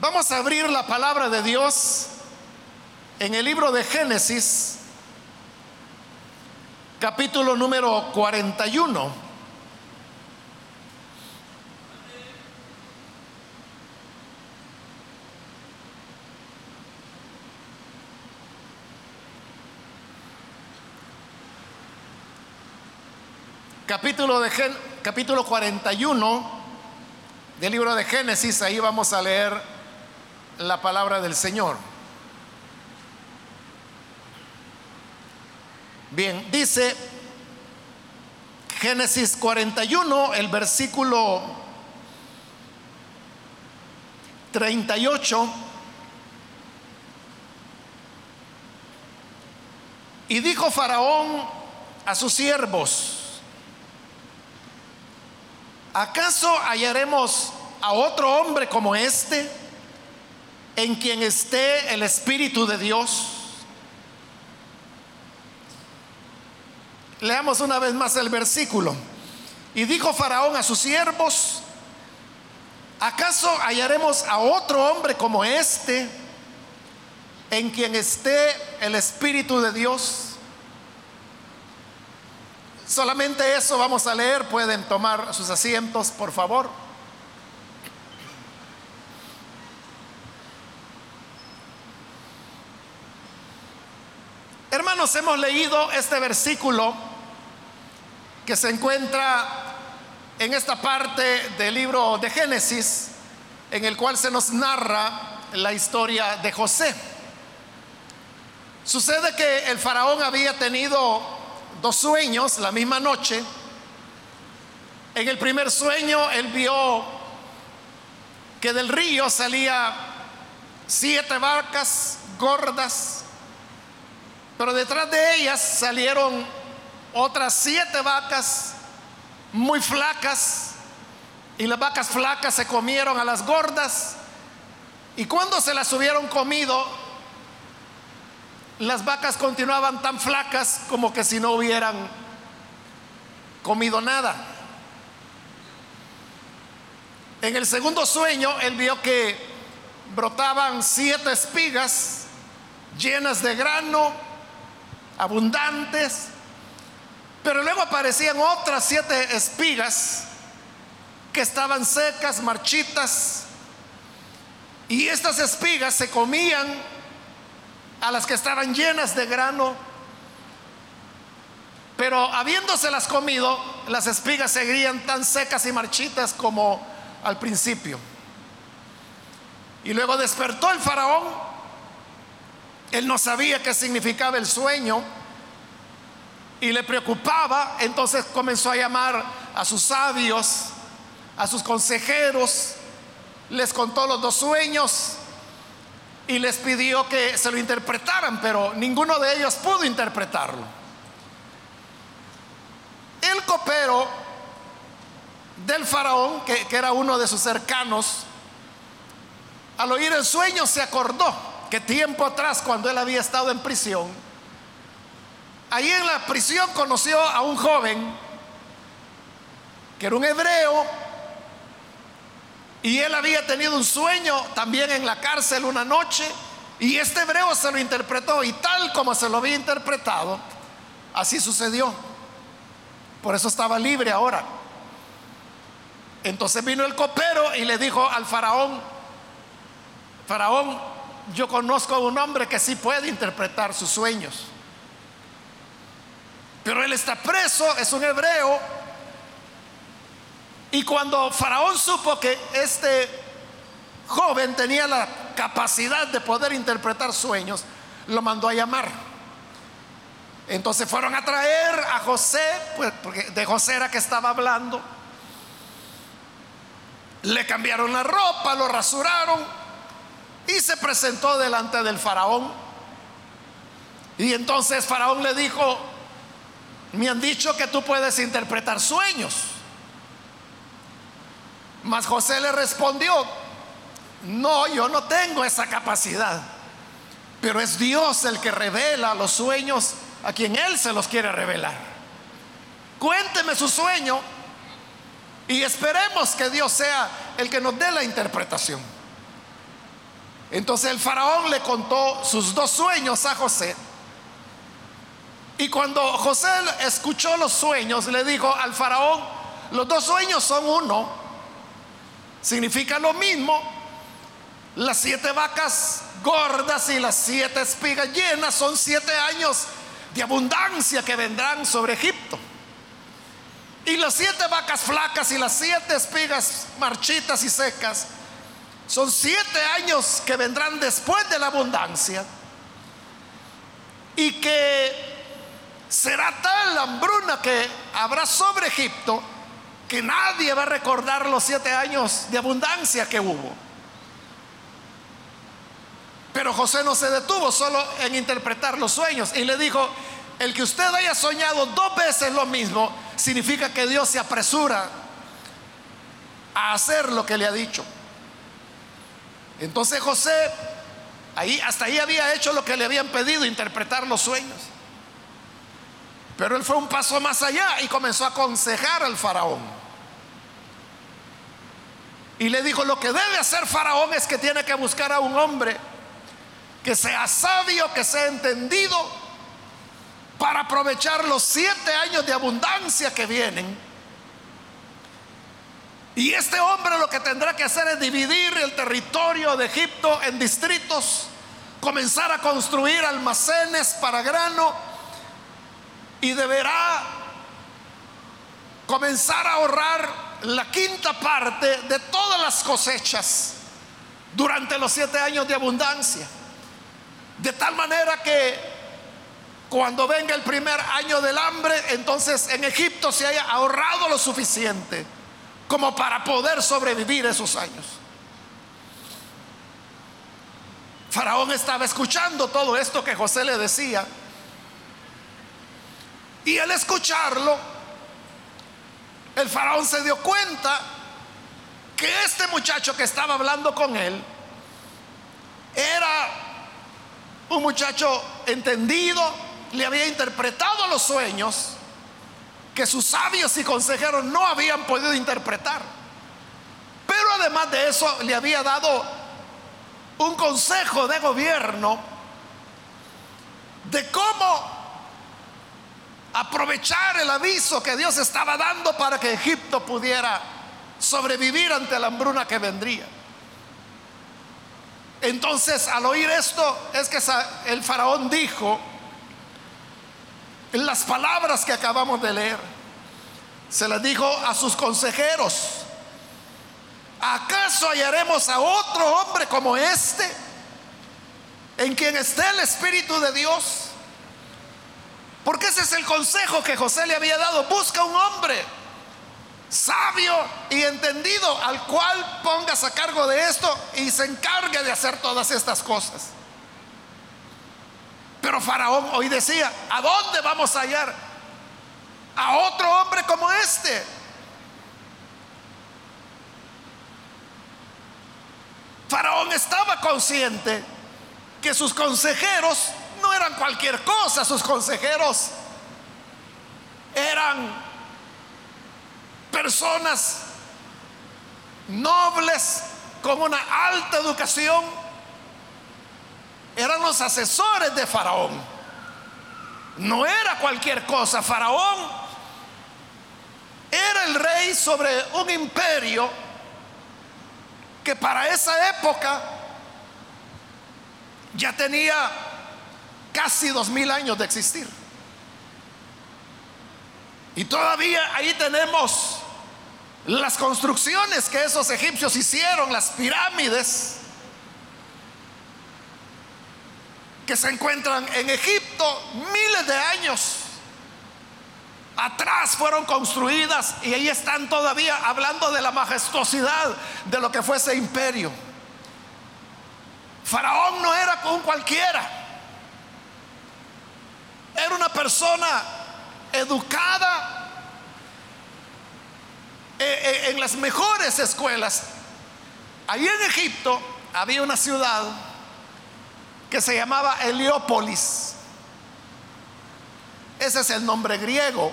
Vamos a abrir la palabra de Dios en el libro de Génesis, capítulo número 41. Capítulo, de Gen- capítulo 41 del libro de Génesis, ahí vamos a leer la palabra del Señor. Bien, dice Génesis 41, el versículo 38. Y dijo Faraón a sus siervos, ¿acaso hallaremos a otro hombre como este en quien esté el Espíritu de Dios? Leamos una vez más el versículo. Y dijo Faraón a sus siervos, ¿acaso hallaremos a otro hombre como este en quien esté el Espíritu de Dios? Solamente eso vamos a leer. Pueden tomar sus asientos, por favor. Hermanos, hemos leído este versículo que se encuentra en esta parte del libro de Génesis, en el cual se nos narra la historia de José. Sucede que el faraón había tenido dos sueños la misma noche. En el primer sueño él vio que del río salía siete vacas gordas, pero detrás de ellas salieron otras siete vacas muy flacas y las vacas flacas se comieron a las gordas y cuando se las hubieron comido las vacas continuaban tan flacas como que si no hubieran comido nada. En el segundo sueño, él vio que brotaban siete espigas llenas de grano, abundantes, pero luego aparecían otras siete espigas que estaban secas, marchitas, y estas espigas se comían a las que estaban llenas de grano, pero habiéndoselas comido, las espigas seguían tan secas y marchitas como al principio. Y luego despertó el faraón, él no sabía qué significaba el sueño y le preocupaba, entonces comenzó a llamar a sus sabios, a sus consejeros, les contó los dos sueños y les pidió que se lo interpretaran, pero ninguno de ellos pudo interpretarlo. El copero del faraón, que, era uno de sus cercanos, al oír el sueño se acordó que tiempo atrás, cuando él había estado en prisión, ahí en la prisión conoció a un joven que era un hebreo y él había tenido un sueño también en la cárcel una noche y este hebreo se lo interpretó y tal como se lo había interpretado, así sucedió. Por eso estaba libre ahora. Entonces vino el copero y le dijo al faraón, faraón, yo conozco a un hombre que sí puede interpretar sus sueños. Pero él está preso, es un hebreo. Y cuando Faraón supo que este joven tenía la capacidad de poder interpretar sueños, lo mandó a llamar. Entonces fueron a traer a José, pues porque de José era que estaba hablando. Le cambiaron la ropa, lo rasuraron y se presentó delante del faraón. Y entonces Faraón le dijo, me han dicho que tú puedes interpretar sueños. Mas José le respondió, no, yo no tengo esa capacidad, pero es Dios el que revela los sueños a quien Él se los quiere revelar. Cuénteme su sueño y esperemos que Dios sea el que nos dé la interpretación. Entonces el faraón le contó sus dos sueños a José. Y cuando José escuchó los sueños, le dijo al faraón, los dos sueños son uno. Significa lo mismo. Las siete vacas gordas y las siete espigas llenas son siete años de abundancia que vendrán sobre Egipto. Y las siete vacas flacas y las siete espigas marchitas y secas son siete años que vendrán después de la abundancia. Y que será tal la hambruna que habrá sobre Egipto que nadie va a recordar los siete años de abundancia que hubo. Pero José no se detuvo solo en interpretar los sueños y le dijo, el que usted haya soñado dos veces lo mismo, significa que Dios se apresura a hacer lo que le ha dicho. Entonces José, ahí, hasta ahí había hecho lo que le habían pedido, interpretar los sueños. Pero él fue un paso más allá y comenzó a aconsejar al faraón. Y le dijo, lo que debe hacer faraón es que tiene que buscar a un hombre que sea sabio, que sea entendido, para aprovechar los siete años de abundancia que vienen. Y este hombre lo que tendrá que hacer es dividir el territorio de Egipto en distritos, comenzar a construir almacenes para grano y deberá comenzar a ahorrar la quinta parte de todas las cosechas durante los siete años de abundancia. De tal manera que cuando venga el primer año del hambre, entonces en Egipto se haya ahorrado lo suficiente como para poder sobrevivir esos años. Faraón estaba escuchando todo esto que José le decía y al escucharlo, el faraón se dio cuenta que este muchacho que estaba hablando con él era un muchacho entendido, le había interpretado los sueños que sus sabios y consejeros no habían podido interpretar. Pero además de eso le había dado un consejo de gobierno de cómo aprovechar el aviso que Dios estaba dando para que Egipto pudiera sobrevivir ante la hambruna que vendría. Entonces, al oír esto, es que el faraón dijo las palabras que acabamos de leer. Se las dijo a sus consejeros. ¿Acaso hallaremos a otro hombre como este en quien esté el Espíritu de Dios? Porque ese es el consejo que José le había dado. Busca un hombre sabio y entendido al cual pongas a cargo de esto y se encargue de hacer todas estas cosas. Pero Faraón hoy decía, ¿a dónde vamos a hallar a otro hombre como este? Faraón estaba consciente que sus consejeros no eran cualquier cosa, sus consejeros eran personas nobles con una alta educación, eran los asesores de Faraón. No era cualquier cosa, Faraón era el rey sobre un imperio que para esa época ya tenía casi dos mil años de existir. Y todavía ahí tenemos las construcciones que esos egipcios hicieron, las pirámides, que se encuentran en Egipto miles de años atrás fueron construidas y ahí están todavía hablando de la majestuosidad de lo que fue ese imperio. Faraón no era un cualquiera. Era una persona educada eh, eh, en las mejores escuelas. Ahí en Egipto había una ciudad que se llamaba Heliópolis. Ese es el nombre griego.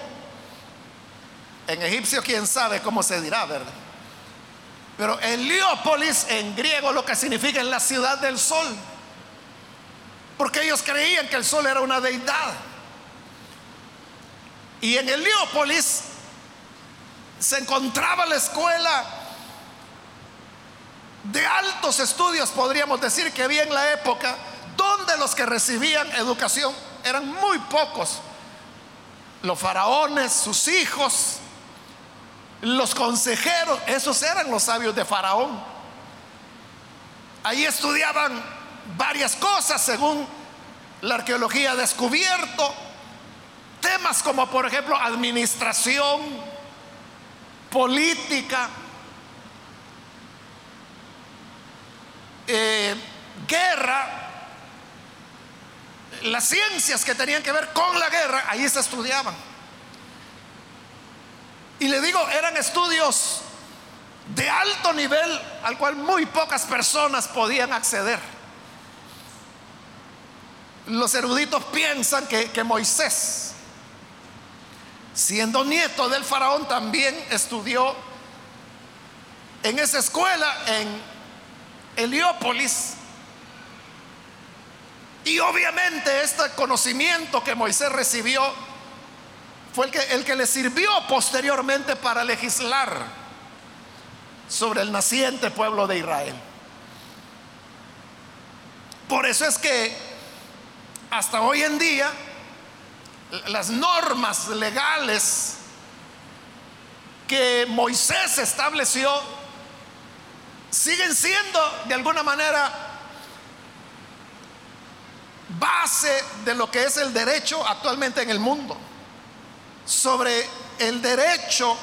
En egipcio quién sabe cómo se dirá, ¿verdad? Pero Heliópolis en griego lo que significa es la ciudad del sol. Porque ellos creían que el sol era una deidad. Y en Heliópolis se encontraba la escuela de altos estudios, podríamos decir, que había en la época, los que recibían educación eran muy pocos. Los faraones, sus hijos, los consejeros, esos eran los sabios de Faraón. Ahí estudiaban varias cosas según la arqueología ha descubierto. Temas como por ejemplo administración, política, eh, guerra, las ciencias que tenían que ver con la guerra, ahí se estudiaban. Y le digo, eran estudios de alto nivel al cual muy pocas personas podían acceder. Los eruditos piensan que, que Moisés, siendo nieto del faraón, también estudió en esa escuela en Heliópolis. Y obviamente este conocimiento que Moisés recibió fue el que, el que le sirvió posteriormente para legislar sobre el naciente pueblo de Israel. Por eso es que hasta hoy en día las normas legales que Moisés estableció siguen siendo de alguna manera base de lo que es el derecho actualmente en el mundo sobre el derecho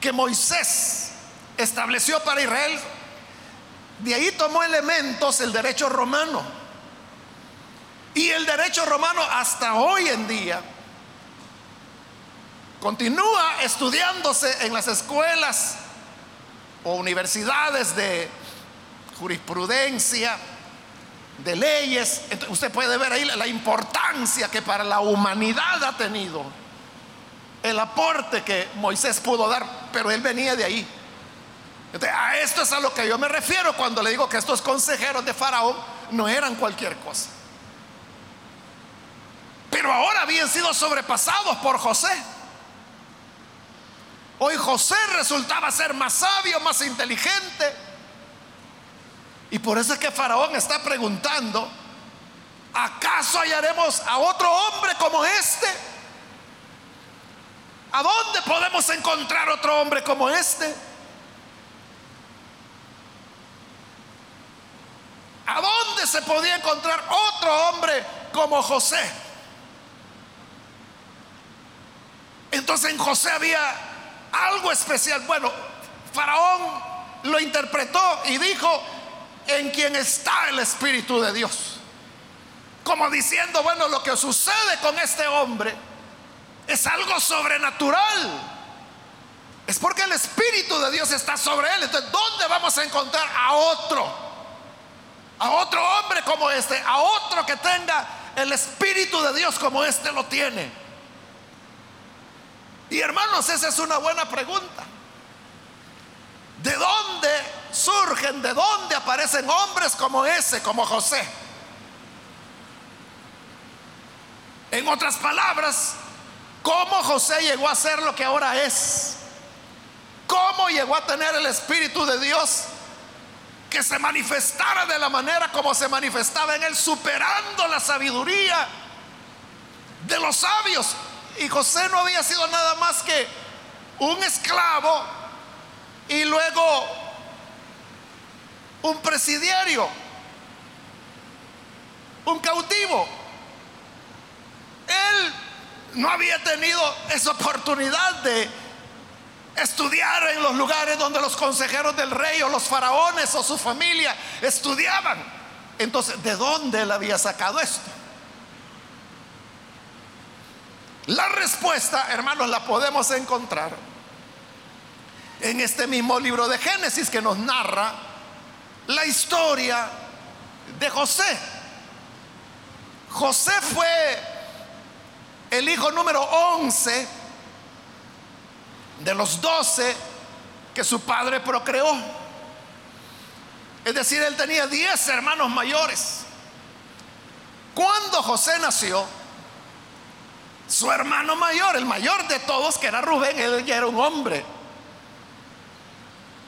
que Moisés estableció para Israel. De ahí tomó elementos el derecho romano. Y el derecho romano hasta hoy en día continúa estudiándose en las escuelas o universidades de jurisprudencia, de leyes. usted puede ver ahí la importancia que para la humanidad ha tenido el aporte que Moisés pudo dar, pero él venía de ahí. a esto es a lo que yo me refiero cuando le digo que estos consejeros de Faraón no eran cualquier cosa. Pero ahora habían sido sobrepasados por José. Hoy José resultaba ser más sabio, más inteligente y por eso es que Faraón está preguntando, ¿acaso hallaremos a otro hombre como este? ¿A dónde podemos encontrar otro hombre como este? ¿A dónde se podía encontrar otro hombre como José? Entonces en José había algo especial. Bueno, Faraón lo interpretó y dijo, en quien está el Espíritu de Dios. Como diciendo, bueno, lo que sucede con este hombre es algo sobrenatural. Es porque el Espíritu de Dios está sobre él. Entonces, ¿dónde vamos a encontrar a otro? A otro hombre como este, a otro que tenga el Espíritu de Dios como este lo tiene. Y hermanos, esa es una buena pregunta. ¿De dónde surgen, de dónde aparecen hombres como ese, como José? En otras palabras, ¿cómo José llegó a ser lo que ahora es? ¿Cómo llegó a tener el Espíritu de Dios que se manifestara de la manera como se manifestaba en él, superando la sabiduría de los sabios? Y José no había sido nada más que un esclavo y luego un presidiario, un cautivo. Él no había tenido esa oportunidad de estudiar en los lugares donde los consejeros del rey o los faraones o su familia estudiaban. Entonces, ¿de dónde él había sacado esto? La respuesta, hermanos, la podemos encontrar en este mismo libro de Génesis que nos narra la historia de José. José fue el hijo número 11 de los 12 que su padre procreó. Es decir, él tenía 10 hermanos mayores. Cuando José nació, su hermano mayor, el mayor de todos, que era Rubén, él ya era un hombre.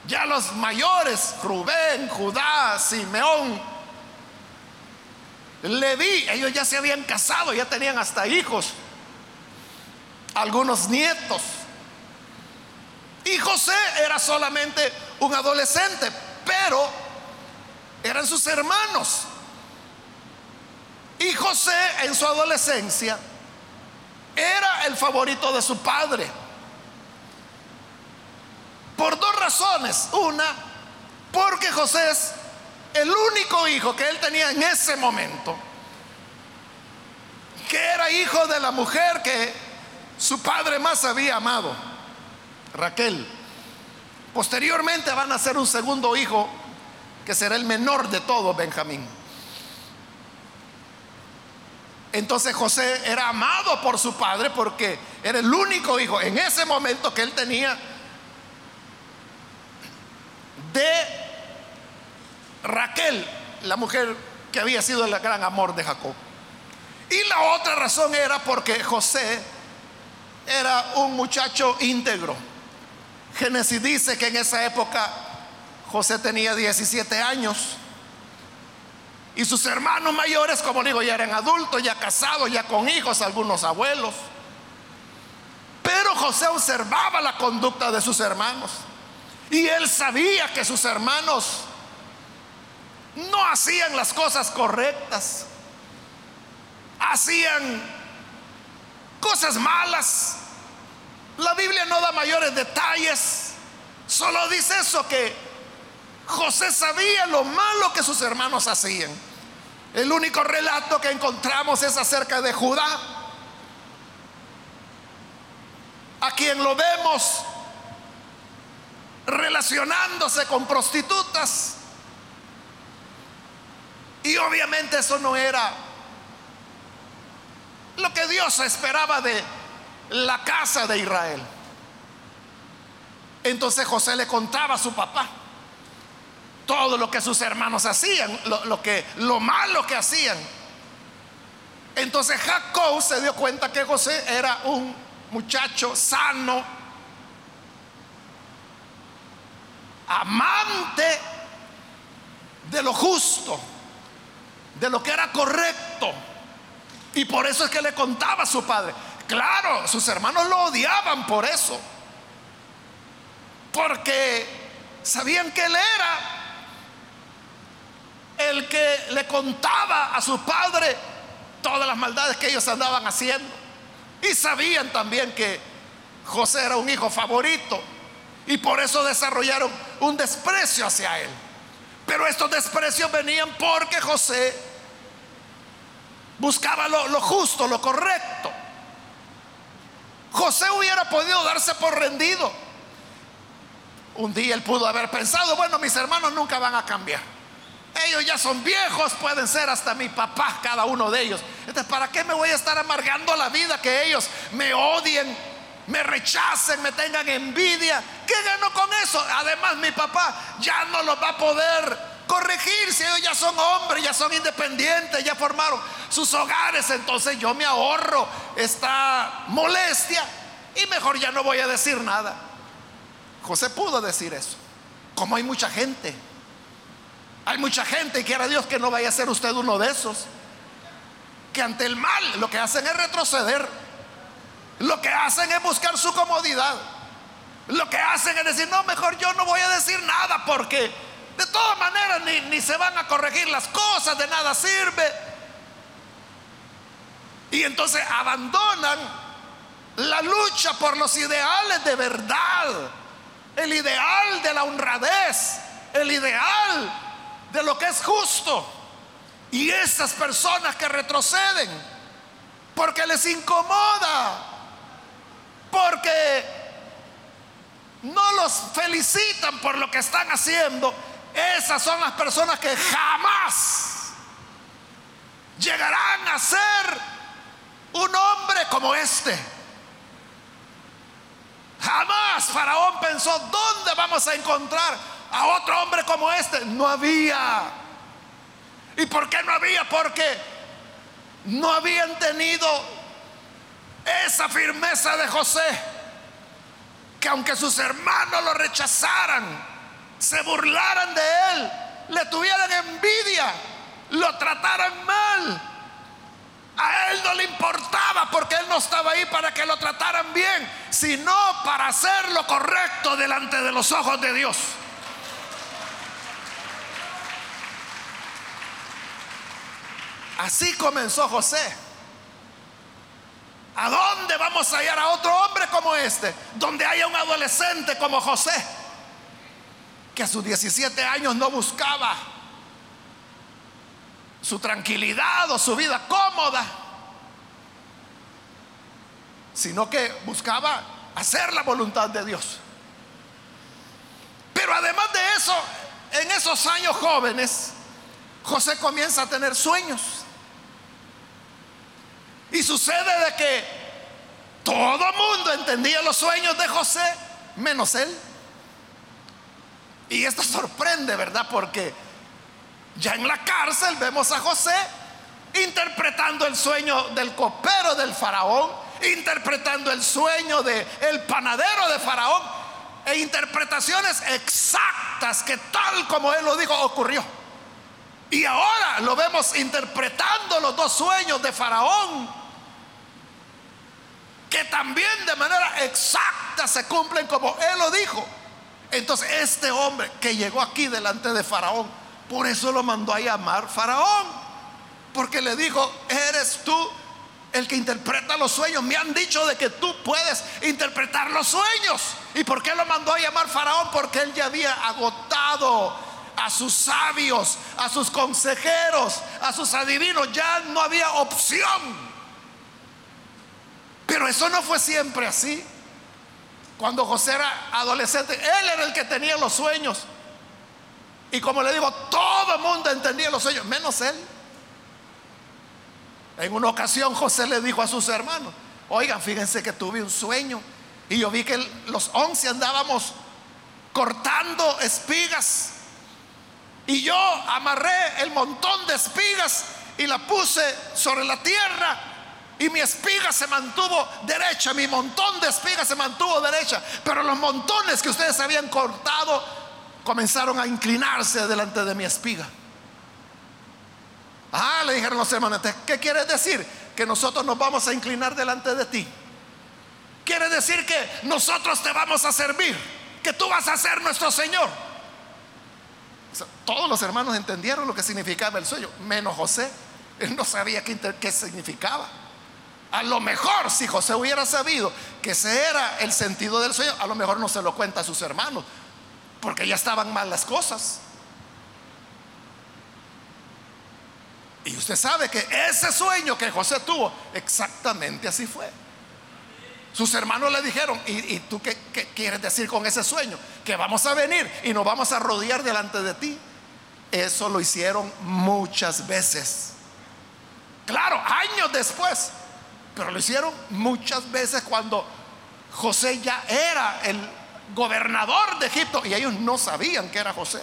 Ya los mayores, Rubén, Judá, Simeón, Leví, ellos ya se habían casado, ya tenían hasta hijos, algunos nietos. Y José era solamente un adolescente, pero eran sus hermanos. Y José en su adolescencia era el favorito de su padre. Por dos razones. Una, porque José es el único hijo que él tenía en ese momento, que era hijo de la mujer que su padre más había amado, Raquel. Posteriormente van a ser un segundo hijo que será el menor de todos, Benjamín. Entonces José era amado por su padre porque era el único hijo en ese momento que él tenía de Raquel, la mujer que había sido el gran amor de Jacob. Y la otra razón era porque José era un muchacho íntegro. Génesis dice que en esa época José tenía 17 años y sus hermanos mayores, como digo, ya eran adultos, ya casados, ya con hijos, algunos abuelos. Pero José observaba la conducta de sus hermanos. Y él sabía que sus hermanos no hacían las cosas correctas. Hacían cosas malas. La Biblia no da mayores detalles. Solo dice eso que José sabía lo malo que sus hermanos hacían. El único relato que encontramos es acerca de Judá, a quien lo vemos relacionándose con prostitutas. Y obviamente eso no era lo que Dios esperaba de la casa de Israel. Entonces José le contaba a su papá todo lo que sus hermanos hacían, lo, que, lo malo que hacían. Entonces Jacob se dio cuenta que José era un muchacho sano, amante de lo justo, de lo que era correcto. Y por eso es que le contaba a su padre. Claro, sus hermanos lo odiaban por eso. Porque sabían que él era el que le contaba a su padre todas las maldades que ellos andaban haciendo. Y sabían también que José era un hijo favorito. Y por eso desarrollaron un desprecio hacia él. Pero estos desprecios venían porque José buscaba lo, justo, lo correcto. José hubiera podido darse por rendido. Un día él pudo haber pensado, bueno, mis hermanos nunca van a cambiar. Ellos ya son viejos, pueden ser hasta mi papá, cada uno de ellos. Entonces, ¿para qué me voy a estar amargando la vida que ellos me odien, me rechacen, me tengan envidia? ¿Qué gano con eso? Además, mi papá ya no los va a poder corregir si ellos ya son hombres, ya son independientes, ya formaron sus hogares. Entonces, yo me ahorro esta molestia y mejor ya no voy a decir nada. José pudo decir eso. Como hay mucha gente hay mucha gente, y quiera Dios que no vaya a ser usted uno de esos, que ante el mal lo que hacen es retroceder. Lo que hacen es buscar su comodidad. Lo que hacen es decir, no, mejor yo no voy a decir nada porque de todas maneras ni, ni se van a corregir las cosas, de nada sirve. Y entonces abandonan la lucha por los ideales de verdad, el ideal de la honradez, el ideal de lo que es justo. Y esas personas que retroceden porque les incomoda, porque no los felicitan por lo que están haciendo, esas son las personas que jamás llegarán a ser un hombre como este. Jamás Faraón pensó, ¿dónde vamos a encontrar a otro hombre como este? No había. ¿Y por qué no había? Porque no habían tenido esa firmeza de José, que aunque sus hermanos lo rechazaran, se burlaran de él, le tuvieran envidia, lo trataran mal, a él no le importaba porque él no estaba ahí para que lo trataran bien, sino para hacer lo correcto delante de los ojos de Dios. Así comenzó José. ¿A dónde vamos a hallar a otro hombre como este? Donde haya un adolescente como José, que a sus 17 años no buscaba su tranquilidad o su vida cómoda, sino que buscaba hacer la voluntad de Dios. Pero además de eso, en esos años jóvenes, José comienza a tener sueños. Y sucede de que todo mundo entendía los sueños de José, menos él. Y esto sorprende, ¿verdad? Porque ya en la cárcel vemos a José interpretando el sueño del copero del faraón, interpretando el sueño del el panadero de faraón e interpretaciones exactas que tal como él lo dijo ocurrió. Y ahora lo vemos interpretando los dos sueños de faraón que también de manera exacta se cumplen como él lo dijo. Entonces este hombre que llegó aquí delante de faraón por eso lo mandó a llamar Faraón. Porque le dijo, eres tú el que interpreta los sueños. Me han dicho de que tú puedes interpretar los sueños. ¿Y por qué lo mandó a llamar Faraón? Porque él ya había agotado a sus sabios, a sus consejeros, a sus adivinos. Ya no había opción. Pero eso no fue siempre así. Cuando José era adolescente, él era el que tenía los sueños. Y como le digo, todo el mundo entendía los sueños, menos él. En una ocasión José le dijo a sus hermanos, oigan, fíjense que tuve un sueño y yo vi que los once andábamos cortando espigas y yo amarré el montón de espigas y la puse sobre la tierra y mi espiga se mantuvo derecha, mi montón de espigas se mantuvo derecha, pero los montones que ustedes habían cortado comenzaron a inclinarse delante de mi espiga. Ah, le dijeron los hermanos, ¿qué quiere decir? Que nosotros nos vamos a inclinar delante de ti. Quiere decir que nosotros te vamos a servir, que tú vas a ser nuestro Señor. todos los hermanos entendieron lo que significaba el sueño, menos José. Él no sabía qué, qué significaba. A lo mejor si José hubiera sabido que ese era el sentido del sueño, a lo mejor no se lo cuenta a sus hermanos, porque ya estaban mal las cosas. Y usted sabe que ese sueño que José tuvo, exactamente así fue. Sus hermanos le dijeron, ¿y, tú qué, quieres decir con ese sueño? Que vamos a venir y nos vamos a rodear delante de ti. Eso lo hicieron muchas veces. Claro, años después. Pero lo hicieron muchas veces cuando José ya era el gobernador de Egipto y ellos no sabían que era José.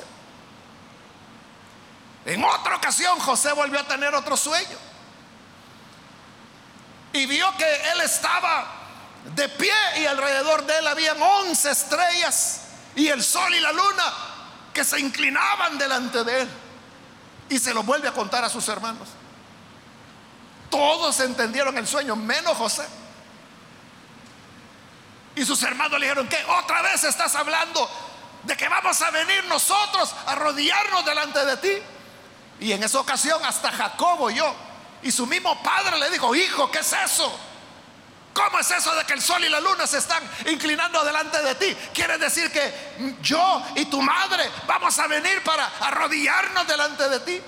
En otra ocasión José volvió a tener otro sueño y vio que él estaba de pie y alrededor de él habían once estrellas y el sol y la luna que se inclinaban delante de él. Y se lo vuelve a contar a sus hermanos. Todos entendieron el sueño, menos José. Y sus hermanos le dijeron, que otra vez estás hablando de que vamos a venir nosotros a rodearnos delante de ti. Y en esa ocasión hasta Jacobo yo y su mismo padre le dijo, hijo, ¿qué es eso? ¿Cómo es eso de que el sol y la luna se están inclinando delante de ti? Quiere decir que yo y tu madre vamos a venir para arrodillarnos delante de ti.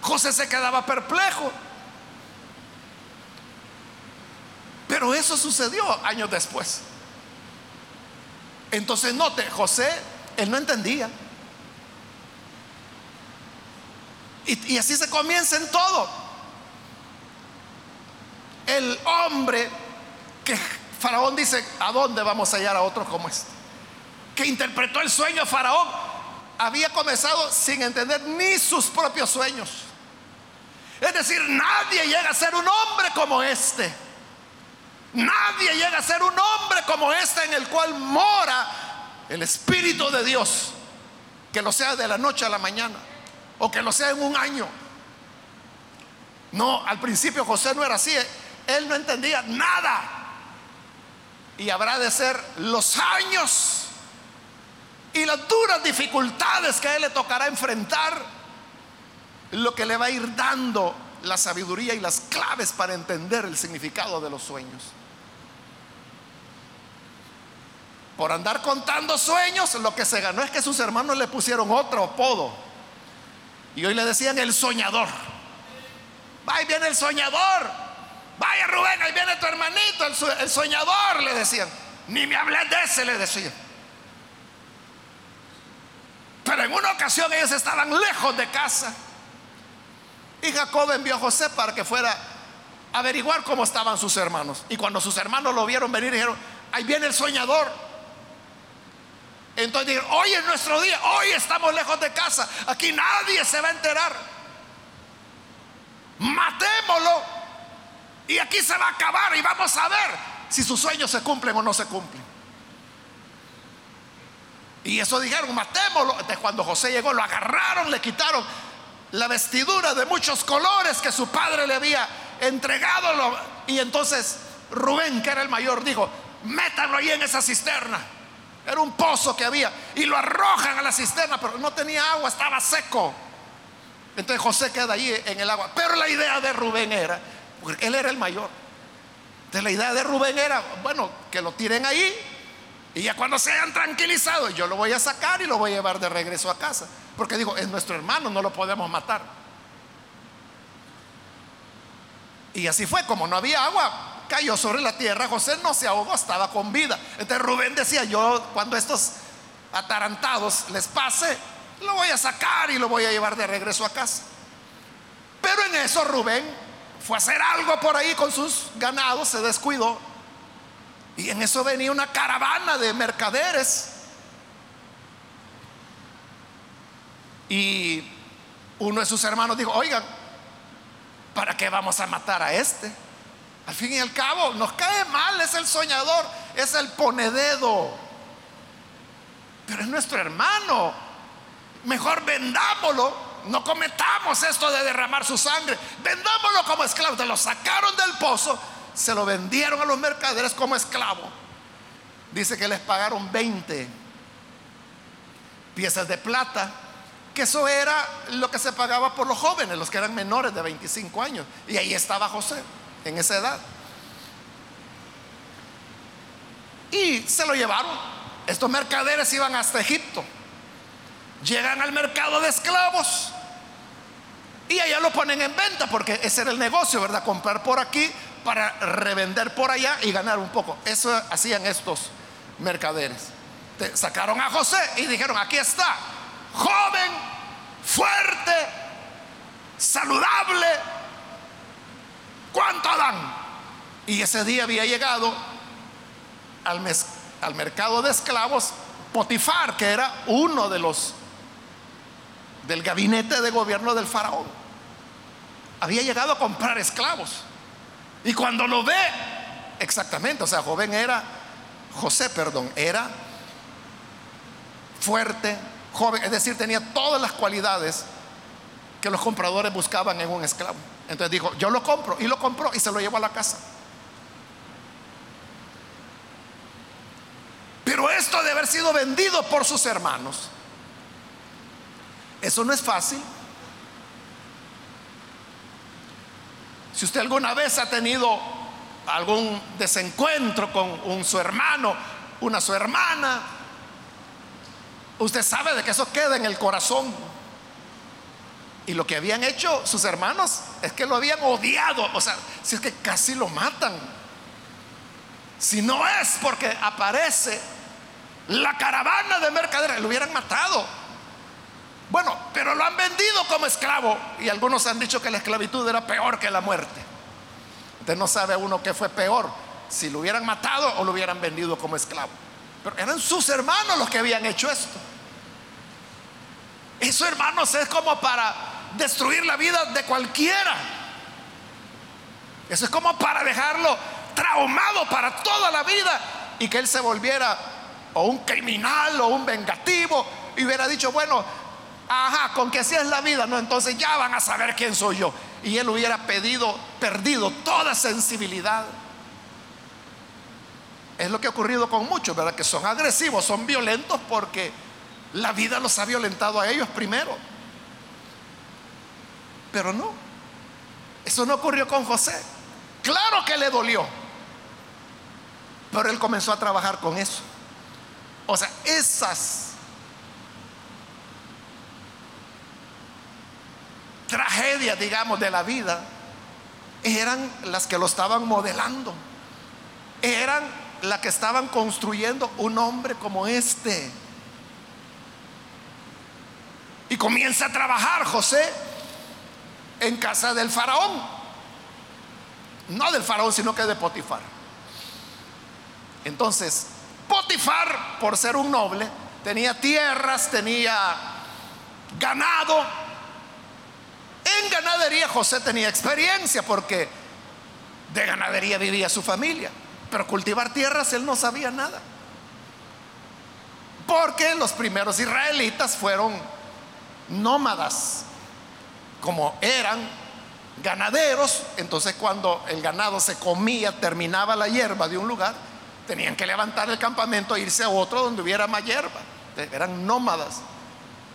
José se quedaba perplejo. Pero eso sucedió años después. Entonces note, José, él no entendía. Y, así se comienza en todo. El hombre que Faraón dice, ¿a dónde vamos a hallar a otro como este? Que interpretó el sueño Faraón. Había comenzado sin entender ni sus propios sueños. Es decir, nadie llega a ser un hombre como este. Nadie llega a ser un hombre como este en el cual mora el Espíritu de Dios. Que lo sea de la noche a la mañana. O que lo sea en un año. No, al principio José no era así. Él no entendía nada. Y habrá de ser los años y las duras dificultades que a él le tocará enfrentar lo que le va a ir dando la sabiduría y las claves para entender el significado de los sueños. Por andar contando sueños, lo que se ganó es que sus hermanos le pusieron otro apodo. Y hoy le decían el soñador. Ahí viene el soñador. Vaya Rubén, ahí viene tu hermanito, el, soñador, le decían. Ni me hables de ese, le decían. Pero en una ocasión ellos estaban lejos de casa. Y Jacob envió a José para que fuera a averiguar cómo estaban sus hermanos. Y cuando sus hermanos lo vieron venir, dijeron, ahí viene el soñador. Entonces dijeron, hoy es nuestro día, hoy estamos lejos de casa, aquí nadie se va a enterar. Matémoslo y aquí se va a acabar y vamos a ver si sus sueños se cumplen o no se cumplen. Y eso dijeron, matémoslo. Entonces cuando José llegó, lo agarraron, le quitaron la vestidura de muchos colores que su padre le había entregado. Y entonces Rubén, que era el mayor, dijo, métanlo ahí en esa cisterna. Era un pozo que había. Y lo arrojan a la cisterna, pero no tenía agua, estaba seco. Entonces José queda allí en el agua. Pero la idea de Rubén era porque él era el mayor. Entonces la idea de Rubén era, bueno, que lo tiren ahí y ya cuando se hayan tranquilizado, yo lo voy a sacar y lo voy a llevar de regreso a casa. Porque digo, es nuestro hermano, no lo podemos matar. Y así fue, como no había agua, cayó sobre la tierra, José no se ahogó, estaba con vida. Entonces Rubén decía, yo cuando estos atarantados les pase, lo voy a sacar y lo voy a llevar de regreso a casa. Pero en eso Rubén fue a hacer algo por ahí con sus ganados, se descuidó. Y en eso venía una caravana de mercaderes. Y uno de sus hermanos dijo, oigan, ¿para qué vamos a matar a este? Al fin y al cabo, nos cae mal, es el soñador, es el ponededo. Pero es nuestro hermano. Mejor vendámoslo no cometamos esto de derramar su sangre, vendámoslo como esclavo. Te lo sacaron del pozo, se lo vendieron a los mercaderes como esclavo. Dice que les pagaron 20 piezas de plata, que eso era lo que se pagaba por los jóvenes, los que eran menores de 25 años. Y ahí estaba José, en esa edad. Y se lo llevaron. Estos mercaderes iban hasta Egipto. Llegan al mercado de esclavos y allá lo ponen en venta porque ese era el negocio, ¿verdad? Comprar por aquí para revender por allá y ganar un poco. Eso hacían estos mercaderes. sacaron a José y dijeron, aquí está, joven, fuerte, saludable, ¿cuánto dan? Y ese día había llegado al, al mercado de esclavos Potifar, que era uno de los del gabinete de gobierno del faraón. Había llegado a comprar esclavos. Y cuando lo ve, exactamente, o sea, joven era, José, perdón, era fuerte, joven, es decir, tenía todas las cualidades que los compradores buscaban en un esclavo. Entonces dijo, yo lo compro, y lo compró y se lo llevó a la casa. Pero esto de haber sido vendido por sus hermanos, eso no es fácil. Si usted alguna vez ha tenido algún desencuentro con un su hermano, una su hermana, usted sabe de que eso queda en el corazón. Y lo que habían hecho sus hermanos es que lo habían odiado. O sea, si es que casi lo matan. Si no es porque aparece la caravana de mercaderes, lo hubieran matado. Bueno, pero lo han vendido como esclavo y algunos han dicho que la esclavitud era peor que la muerte. Usted no sabe uno qué fue peor, si lo hubieran matado o lo hubieran vendido como esclavo. Pero eran sus hermanos los que habían hecho esto. Eso, hermanos, es como para destruir la vida de cualquiera. Eso es como para dejarlo traumado para toda la vida y que él se volviera o un criminal o un vengativo y hubiera dicho, bueno, ajá, con que así es la vida, no, entonces ya van a saber quién soy yo. Y él hubiera pedido, perdido toda sensibilidad. Es lo que ha ocurrido con muchos, ¿verdad? Que son agresivos, son violentos porque la vida los ha violentado a ellos primero. Pero no, eso no ocurrió con José. Claro que le dolió, pero él comenzó a trabajar con eso. O sea, esas tragedias, digamos, de la vida, eran las que lo estaban modelando. Eran las que estaban construyendo un hombre como este. Y comienza a trabajar José en casa del faraón. No del faraón, sino que de Potifar. Entonces, Potifar, por ser un noble, tenía tierras, tenía ganado, en ganadería José tenía experiencia porque de ganadería vivía su familia, pero cultivar tierras él no sabía nada. Porque los primeros israelitas fueron nómadas, como eran ganaderos, entonces cuando el ganado se comía, terminaba la hierba de un lugar, tenían que levantar el campamento e irse a otro donde hubiera más hierba. Eran nómadas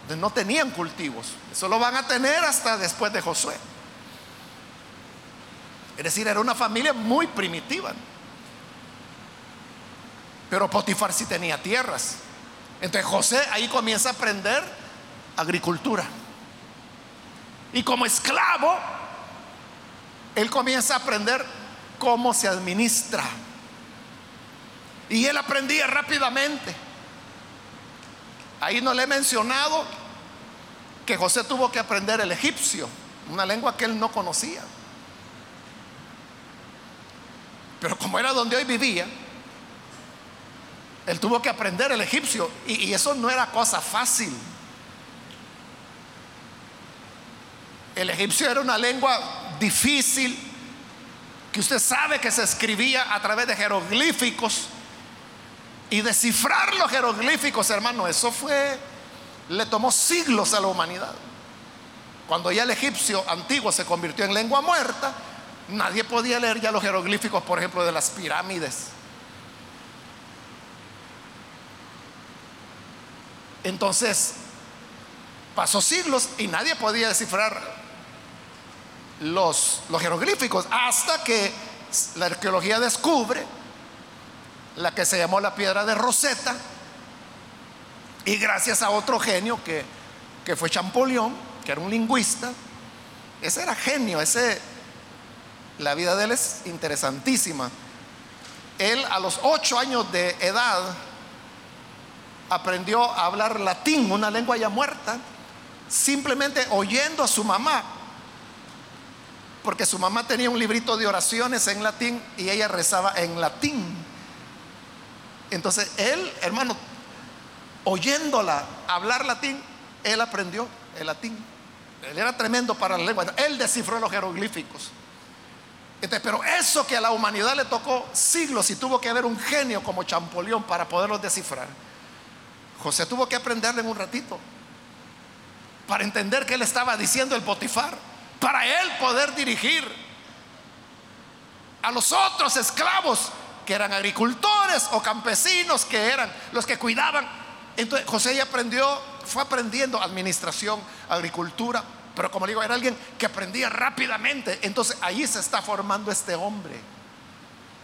no tenían cultivos. Eso lo van a tener hasta después de Josué. Es decir, era una familia muy primitiva. Pero Potifar sí tenía tierras. Entonces José ahí comienza a aprender agricultura. Y como esclavo, él comienza a aprender cómo se administra. Y él aprendía rápidamente. Ahí no le he mencionado que José tuvo que aprender el egipcio, una lengua que él no conocía. Pero como era donde hoy vivía, él tuvo que aprender el egipcio y, eso no era cosa fácil. El egipcio era una lengua difícil, que usted sabe que se escribía a través de jeroglíficos y descifrar los jeroglíficos, hermano, eso fue, le tomó siglos a la humanidad. Cuando ya el egipcio antiguo se convirtió en lengua muerta, nadie podía leer ya los jeroglíficos, por ejemplo, de las pirámides. Entonces, pasó siglos y nadie podía descifrar los, los jeroglíficos hasta que la arqueología descubre la que se llamó la piedra de Rosetta, y gracias a otro genio que, que fue Champollion, que era un lingüista, ese era genio, ese, la vida de él es interesantísima. Él a los ocho años de edad aprendió a hablar latín, una lengua ya muerta, simplemente oyendo a su mamá, porque su mamá tenía un librito de oraciones en latín y ella rezaba en latín. Entonces él, hermano, oyéndola hablar latín, él aprendió el latín. Él era tremendo para la lengua. Él descifró los jeroglíficos. pero eso que a la humanidad le tocó siglos y tuvo que haber un genio como Champollion para poderlos descifrar. José tuvo que aprenderle en un ratito para entender qué le estaba diciendo el Potifar, para él poder dirigir a los otros esclavos que eran agricultores o campesinos que eran los que cuidaban. Entonces José ya aprendió, fue aprendiendo administración, agricultura, pero como digo, era alguien que aprendía rápidamente. Entonces ahí se está formando este hombre.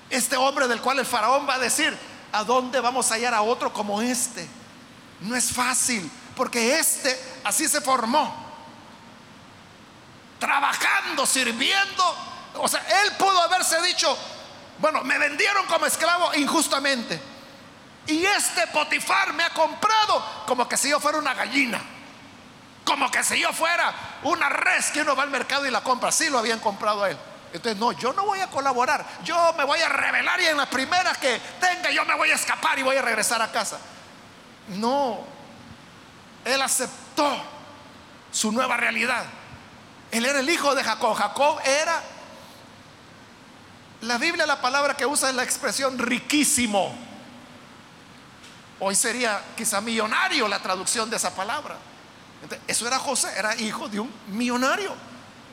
Este hombre del cual el faraón va a decir, ¿a dónde vamos a hallar a otro como este? No es fácil, porque este así se formó. Trabajando, sirviendo. O sea, él pudo haberse dicho, bueno, me vendieron como esclavo injustamente. Y este Potifar me ha comprado como que si yo fuera una gallina. Como que si yo fuera una res que uno va al mercado y la compra. Sí lo habían comprado a él. Entonces, no, yo no voy a colaborar. Yo me voy a revelar y en las primeras que tenga yo me voy a escapar y voy a regresar a casa. No, él aceptó su nueva realidad. Él era el hijo de Jacob. Jacob era, la Biblia la palabra que usa es la expresión riquísimo. Hoy sería quizá millonario la traducción de esa palabra. eso era José, era hijo de un millonario.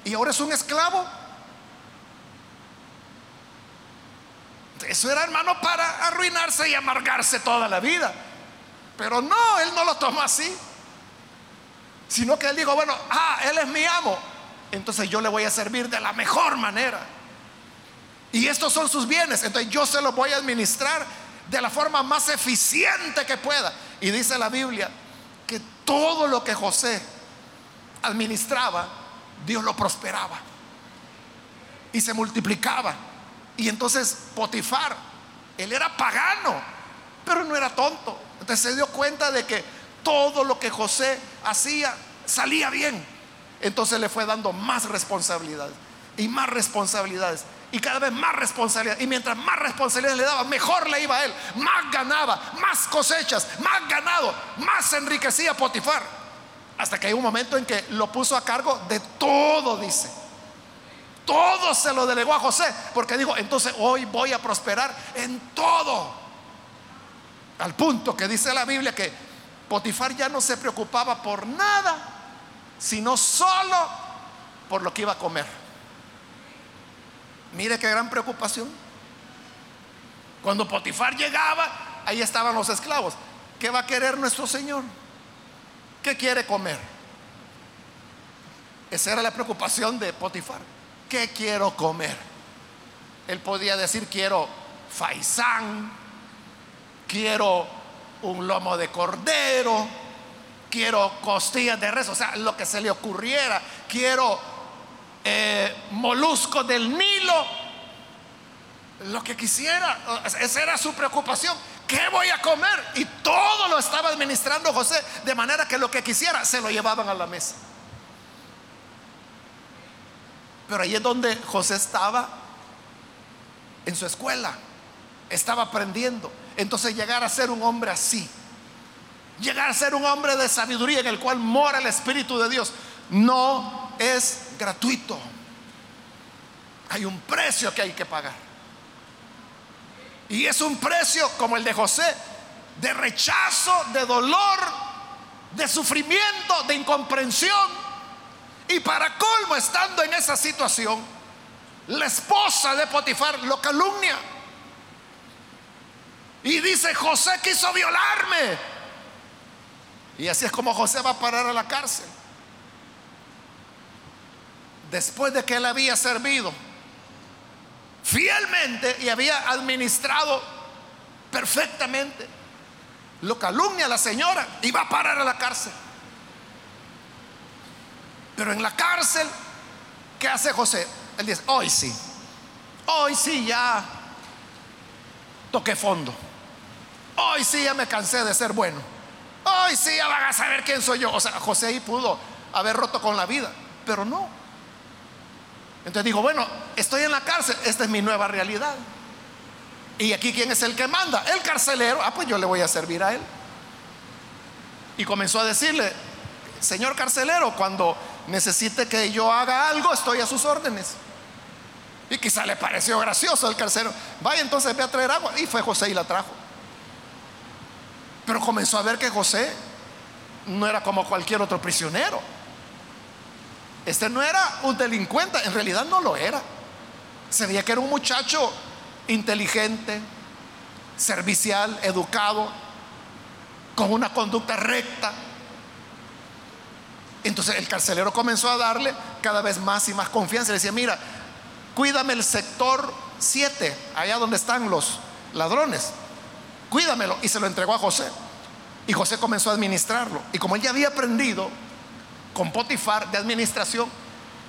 Y ahora es un esclavo Eso era, hermano, para arruinarse y amargarse toda la vida. Pero no, él no lo tomó así. Sino que él dijo, bueno, ah, él es mi amo. Entonces yo le voy a servir de la mejor manera. Y estos son sus bienes. Entonces yo se los voy a administrar de la forma más eficiente que pueda. Y dice la Biblia que todo lo que José administraba, Dios lo prosperaba. Y se multiplicaba. Y entonces Potifar, él era pagano, pero no era tonto. Entonces se dio cuenta de que todo lo que José hacía salía bien. Entonces le fue dando más responsabilidades y más responsabilidades y cada vez más responsabilidades. Y mientras más responsabilidades le daba, mejor le iba a él. Más ganaba, más cosechas, más ganado, más enriquecía Potifar. Hasta que hay un momento en que lo puso a cargo de todo, dice todo se lo delegó a José, porque dijo, entonces hoy voy a prosperar en todo. Al punto que dice la Biblia que Potifar ya no se preocupaba por nada, sino solo por lo que iba a comer. Mire qué gran preocupación. Cuando Potifar llegaba, ahí estaban los esclavos. ¿Qué va a querer nuestro Señor? ¿Qué quiere comer? Esa era la preocupación de Potifar. ¿qué quiero comer? Él podía decir, quiero faisán, quiero un lomo de cordero, quiero costillas de res, o sea, lo que se le ocurriera, quiero eh, molusco del Nilo, lo que quisiera, esa era su preocupación. ¿Qué voy a comer? Y todo lo estaba administrando José, de manera que lo que quisiera se lo llevaban a la mesa. Pero ahí es donde José estaba en su escuela, estaba aprendiendo. Entonces llegar a ser un hombre así, llegar a ser un hombre de sabiduría en el cual mora el Espíritu de Dios, no es gratuito. Hay un precio que hay que pagar. Y es un precio como el de José, de rechazo, de dolor, de sufrimiento, de incomprensión y para colmo, estando en esa situación, la esposa de Potifar lo calumnia. Y dice, José quiso violarme. Y así es como José va a parar a la cárcel. Después de que él había servido fielmente y había administrado perfectamente, lo calumnia la señora y va a parar a la cárcel. Pero en la cárcel, ¿qué hace José? Él dice, hoy sí, hoy sí ya toqué fondo. Hoy sí ya me cansé de ser bueno. Hoy sí ya van a saber quién soy yo. O sea, José ahí pudo haber roto con la vida, pero no. Entonces digo, bueno, estoy en la cárcel, esta es mi nueva realidad. Y aquí quién es el que manda? El carcelero. Ah, pues yo le voy a servir a él. Y comenzó a decirle, señor carcelero, cuando necesite que yo haga algo, estoy a sus órdenes. Y quizá le pareció gracioso al carcero. Vaya entonces, ve a traer agua. Y fue José y la trajo. Pero comenzó a ver que José no era como cualquier otro prisionero. Este no era un delincuente, en realidad no lo era. Se veía que era un muchacho inteligente, servicial, educado, con una conducta recta. Entonces el carcelero comenzó a darle cada vez más y más confianza. Le decía, mira, cuídame el sector 7, allá donde están los ladrones. Cuídamelo. Y se lo entregó a José. Y José comenzó a administrarlo. Y como él ya había aprendido con Potifar de administración,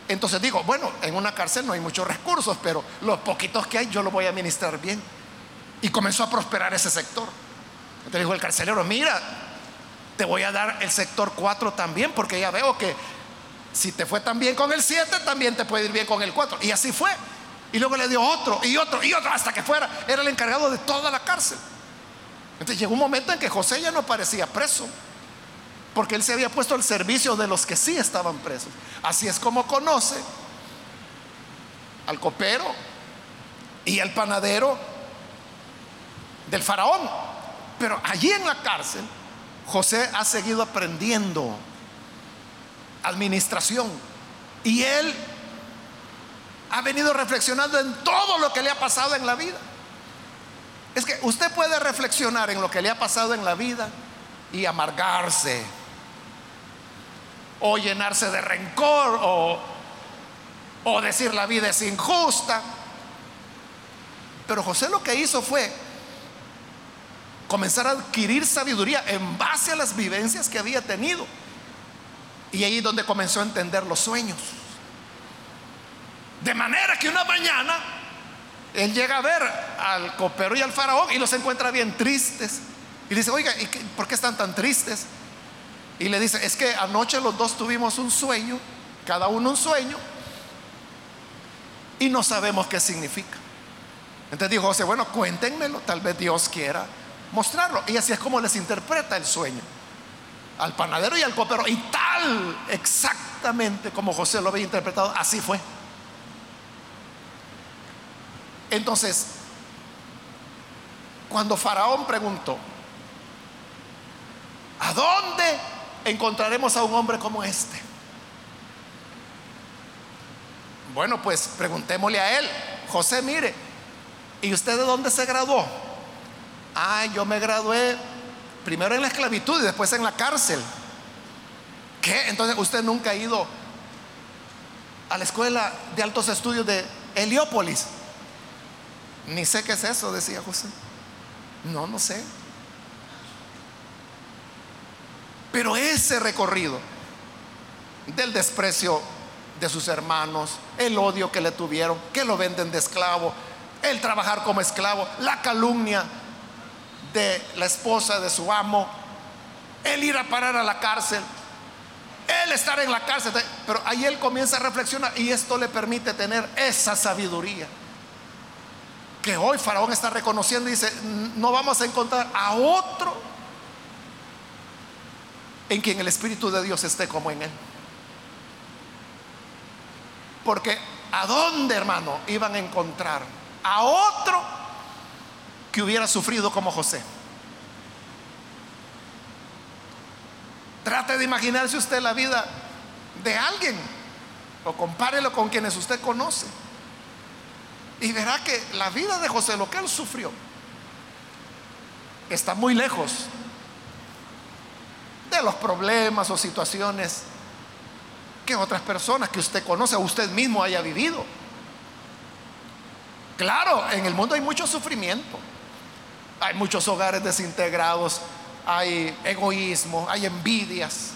entonces digo, bueno, en una cárcel no hay muchos recursos, pero los poquitos que hay yo los voy a administrar bien. Y comenzó a prosperar ese sector. Entonces dijo el carcelero, mira, te voy a dar el sector 4 también, porque ya veo que si te fue tan bien con el 7, también te puede ir bien con el 4. Y así fue. Y luego le dio otro y otro y otro hasta que fuera. Era el encargado de toda la cárcel. Entonces llegó un momento en que José ya no parecía preso. Porque él se había puesto al servicio de los que sí estaban presos. Así es como conoce al copero y al panadero del faraón. Pero allí en la cárcel, José ha seguido aprendiendo administración. Y él ha venido reflexionando en todo lo que le ha pasado en la vida. Es que usted puede reflexionar en lo que le ha pasado en la vida y amargarse o llenarse de rencor o, o decir la vida es injusta. Pero José lo que hizo fue comenzar a adquirir sabiduría en base a las vivencias que había tenido. Y ahí es donde comenzó a entender los sueños. De manera que una mañana él llega a ver al copero y al faraón y los encuentra bien tristes. Y dice, oiga, ¿y ¿por qué están tan tristes? Y le dice, es que anoche los dos tuvimos un sueño, cada uno un sueño, y no sabemos qué significa. Entonces dijo José, bueno, cuéntenmelo, tal vez Dios quiera mostrarlo. Y así es como les interpreta el sueño al panadero y al copero. Y tal, exactamente como José lo había interpretado, así fue. Entonces, cuando Faraón preguntó, ¿a dónde encontraremos a un hombre como este? Bueno, pues preguntémosle a él, José, mire, ¿y usted de dónde se graduó? Ah, yo me gradué primero en la esclavitud y después en la cárcel. ¿Qué? Entonces usted nunca ha ido a la escuela de altos estudios de Heliópolis. Ni sé qué es eso, decía José. No, no sé. Pero ese recorrido del desprecio de sus hermanos, el odio que le tuvieron, que lo venden de esclavo, el trabajar como esclavo, la calumnia de la esposa de su amo, el ir a parar a la cárcel, el estar en la cárcel, pero ahí él comienza a reflexionar y esto le permite tener esa sabiduría que hoy Faraón está reconociendo y dice, no vamos a encontrar a otro en quien el Espíritu de Dios esté como en él. Porque ¿a dónde, hermano, iban a encontrar a otro que hubiera sufrido como José? Trate de imaginarse usted la vida de alguien o compárelo con quienes usted conoce. Y verá que la vida de José, lo que él sufrió, está muy lejos de los problemas o situaciones que otras personas que usted conoce usted mismo haya vivido. Claro, en el mundo hay mucho sufrimiento, hay muchos hogares desintegrados, hay egoísmo, hay envidias,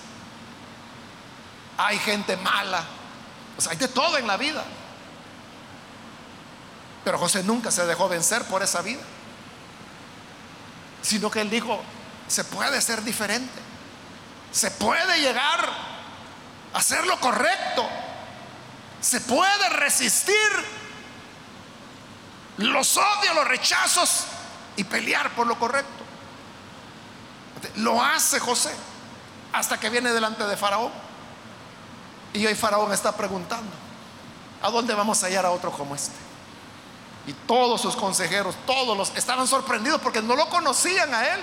hay gente mala, hay de todo en la vida. Pero José nunca se dejó vencer por esa vida, sino que él dijo, se puede ser diferente, se puede llegar a hacer lo correcto, se puede resistir los odios, los rechazos y pelear por lo correcto. Lo hace José hasta que viene delante de Faraón. Y hoy Faraón está preguntando, ¿a dónde vamos a hallar a otro como este? Y todos sus consejeros, todos los estaban sorprendidos porque no lo conocían a él.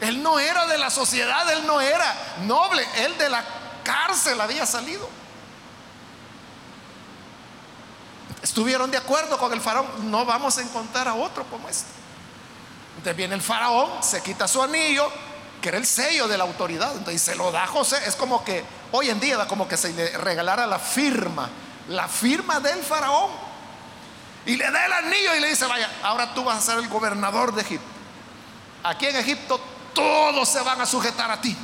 Él no era de la sociedad, él no era noble, él de la cárcel había salido. Estuvieron de acuerdo con el faraón, no vamos a encontrar a otro como este. Entonces viene el faraón, se quita su anillo, que era el sello de la autoridad, entonces se lo da a José. Es como que hoy en día, como que se le regalara la firma, la firma del faraón. Y le da el anillo y le dice, vaya, ahora tú vas a ser el gobernador de Egipto. Aquí en Egipto todos se van a sujetar a ti,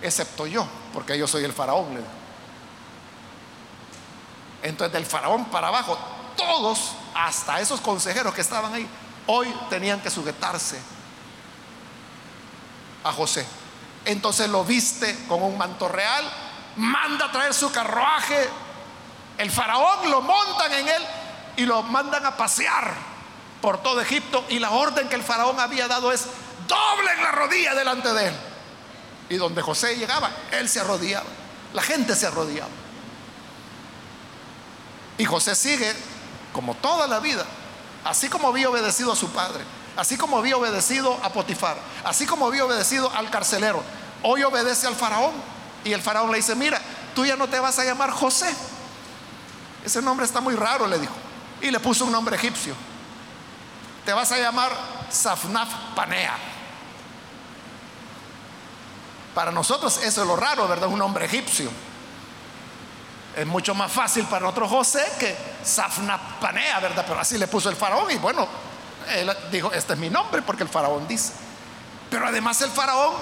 excepto yo, porque yo soy el faraón. Entonces del faraón para abajo, todos, hasta esos consejeros que estaban ahí, hoy tenían que sujetarse a José. Entonces lo viste con un manto real, manda a traer su carruaje El faraón lo montan en él y lo mandan a pasear por todo Egipto y la orden que el faraón había dado es doblen la rodilla delante de él. Y donde José llegaba, él se arrodillaba, la gente se arrodillaba. Y José sigue como toda la vida, así como había obedecido a su padre, así como había obedecido a Potifar, así como había obedecido al carcelero, hoy obedece al faraón. Y el faraón le dice, mira, tú ya no te vas a llamar José. Ese nombre está muy raro, le dijo. Y le puso un nombre egipcio. Te vas a llamar Safnaf Panea. Para nosotros eso es lo raro, ¿verdad? Un nombre egipcio. Es mucho más fácil para otro José que Safnaf Panea, ¿verdad? Pero así le puso el faraón y bueno, él dijo, este es mi nombre porque el faraón dice. Pero además el faraón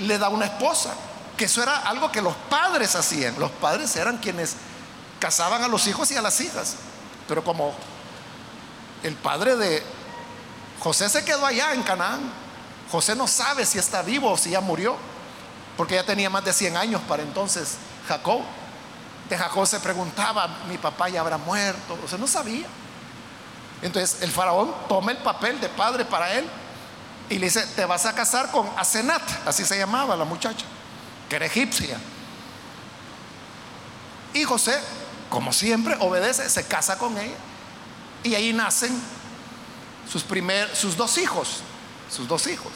le da una esposa, que eso era algo que los padres hacían. Los padres eran quienes casaban a los hijos y a las hijas. Pero como el padre de José se quedó allá en Canaán, José no sabe si está vivo o si ya murió, porque ya tenía más de 100 años para entonces Jacob. De Jacob se preguntaba, mi papá ya habrá muerto, o sea, no sabía. Entonces el faraón toma el papel de padre para él y le dice, te vas a casar con Asenat, así se llamaba la muchacha, que era egipcia. Y José, como siempre, obedece, se casa con ella. Y ahí nacen sus, primer, sus dos hijos, sus dos hijos,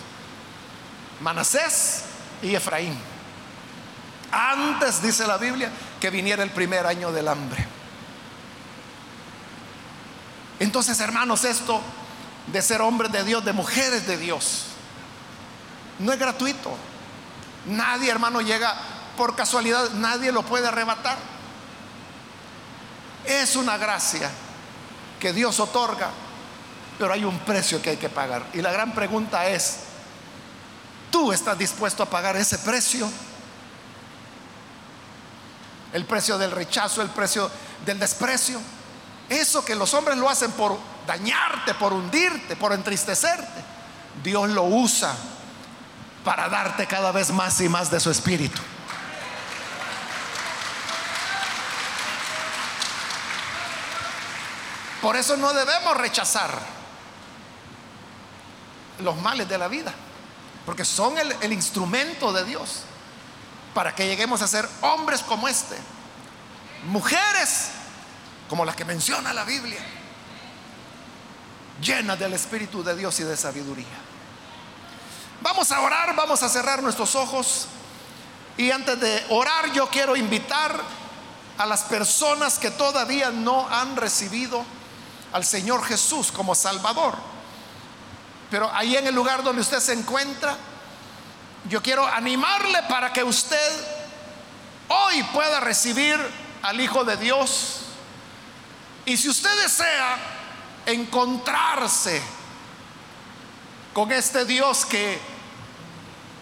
Manasés y Efraín. Antes, dice la Biblia, que viniera el primer año del hambre. Entonces, hermanos, esto de ser hombres de Dios, de mujeres de Dios. No es gratuito. Nadie, hermano, llega por casualidad, nadie lo puede arrebatar. Es una gracia que Dios otorga, pero hay un precio que hay que pagar. Y la gran pregunta es, ¿tú estás dispuesto a pagar ese precio? El precio del rechazo, el precio del desprecio. Eso que los hombres lo hacen por dañarte, por hundirte, por entristecerte. Dios lo usa para darte cada vez más y más de su espíritu. Por eso no debemos rechazar los males de la vida, porque son el, instrumento de Dios para que lleguemos a ser hombres como este, mujeres como las que menciona la Biblia llena del Espíritu de Dios y de sabiduría. Vamos a orar, vamos a cerrar nuestros ojos. Y antes de orar yo quiero invitar a las personas que todavía no han recibido al Señor Jesús como Salvador. Pero ahí en el lugar donde usted se encuentra, yo quiero animarle para que usted hoy pueda recibir al Hijo de Dios. Y si usted desea encontrarse con este Dios que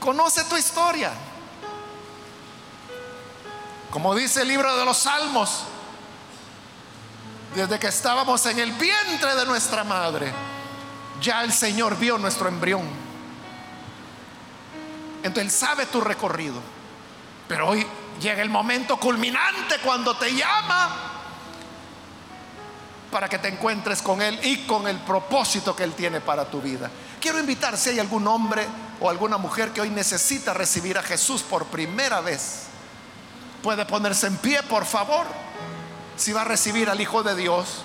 conoce tu historia. Como dice el libro de los Salmos, desde que estábamos en el vientre de nuestra madre, ya el Señor vio nuestro embrión. Entonces Él sabe tu recorrido. Pero hoy llega el momento culminante cuando te llama para que te encuentres con Él y con el propósito que Él tiene para tu vida. Quiero invitar si hay algún hombre o alguna mujer que hoy necesita recibir a Jesús por primera vez. Puede ponerse en pie, por favor, si va a recibir al Hijo de Dios.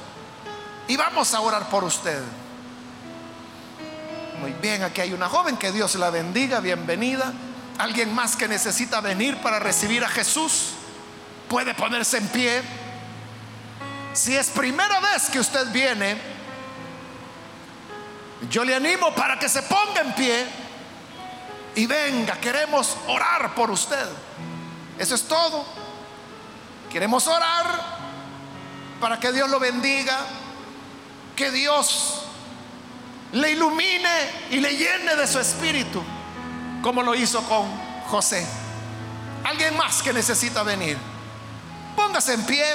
Y vamos a orar por usted. Muy bien, aquí hay una joven, que Dios la bendiga, bienvenida. Alguien más que necesita venir para recibir a Jesús, puede ponerse en pie. Si es primera vez que usted viene, yo le animo para que se ponga en pie y venga. Queremos orar por usted. Eso es todo. Queremos orar para que Dios lo bendiga, que Dios le ilumine y le llene de su espíritu, como lo hizo con José. Alguien más que necesita venir, póngase en pie.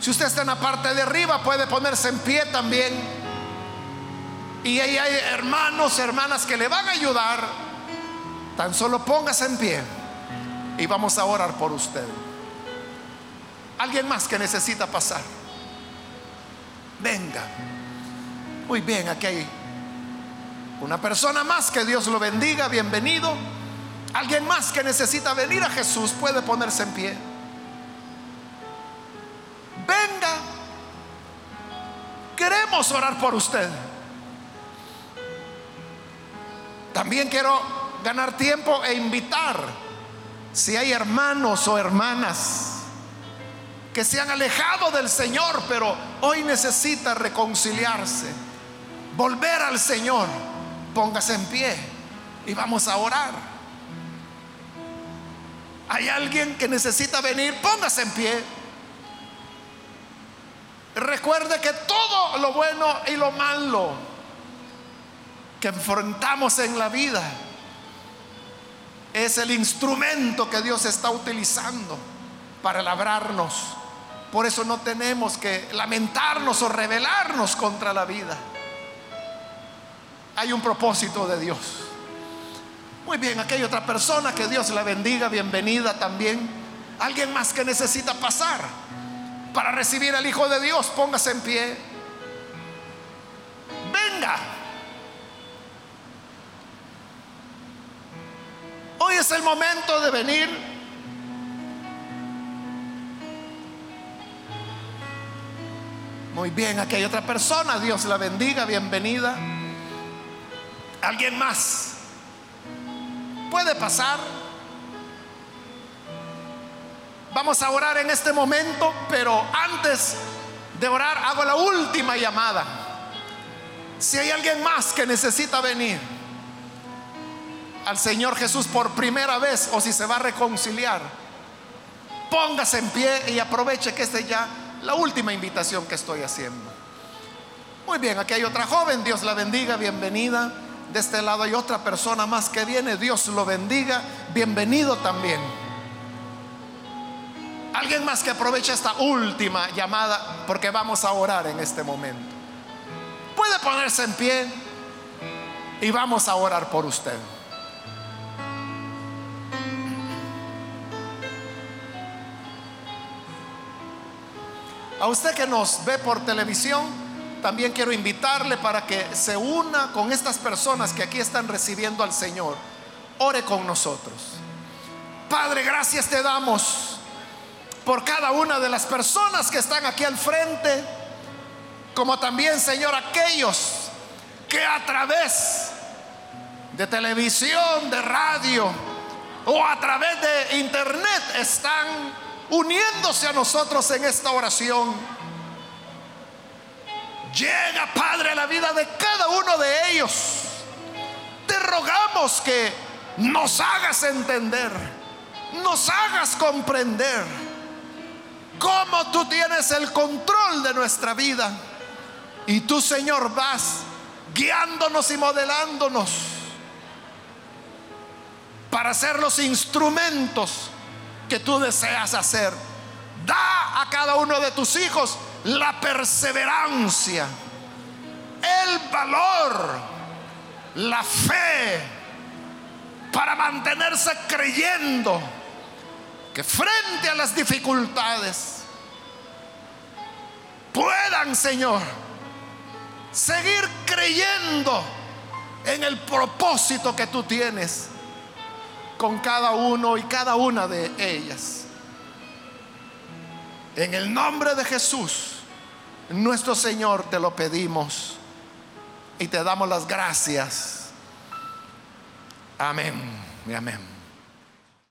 Si usted está en la parte de arriba, puede ponerse en pie también. Y ahí hay hermanos, hermanas que le van a ayudar. Tan solo póngase en pie y vamos a orar por usted. Alguien más que necesita pasar. Venga. Muy bien, aquí hay una persona más, que Dios lo bendiga, bienvenido. Alguien más que necesita venir a Jesús puede ponerse en pie. Venga. Queremos orar por usted. También quiero ganar tiempo e invitar, si hay hermanos o hermanas que se han alejado del Señor, pero hoy necesita reconciliarse, volver al Señor, póngase en pie y vamos a orar. Hay alguien que necesita venir, póngase en pie. Recuerde que todo lo bueno y lo malo que enfrentamos en la vida es el instrumento que Dios está utilizando para labrarnos. Por eso no tenemos que lamentarnos o rebelarnos contra la vida. Hay un propósito de Dios. Muy bien, aquí hay otra persona, que Dios la bendiga, bienvenida también. Alguien más que necesita pasar para recibir al Hijo de Dios, póngase en pie. Venga. Hoy es el momento de venir. Muy bien, aquí hay otra persona. Dios la bendiga, bienvenida. ¿Alguien más? ¿Puede pasar? Vamos a orar en este momento, pero antes de orar hago la última llamada. Si hay alguien más que necesita venir al Señor Jesús por primera vez o si se va a reconciliar, póngase en pie y aproveche que esta es ya la última invitación que estoy haciendo. Muy bien, aquí hay otra joven, Dios la bendiga, bienvenida. De este lado hay otra persona más que viene, Dios lo bendiga, bienvenido también. Alguien más que aproveche esta última llamada porque vamos a orar en este momento. Puede ponerse en pie y vamos a orar por usted. A usted que nos ve por televisión, también quiero invitarle para que se una con estas personas que aquí están recibiendo al Señor. Ore con nosotros. Padre, gracias te damos por cada una de las personas que están aquí al frente, como también, Señor, aquellos que a través de televisión, de radio o a través de internet están uniéndose a nosotros en esta oración. Llega, Padre, a la vida de cada uno de ellos. Te rogamos que nos hagas entender, nos hagas comprender cómo tú tienes el control de nuestra vida. Y tú, Señor, vas guiándonos y modelándonos para ser los instrumentos que tú deseas hacer. Da a cada uno de tus hijos la perseverancia, el valor, la fe para mantenerse creyendo que frente a las dificultades puedan, Señor, seguir creyendo en el propósito que tú tienes con cada uno y cada una de ellas. En el nombre de Jesús, nuestro Señor, te lo pedimos y te damos las gracias. Amén y amén.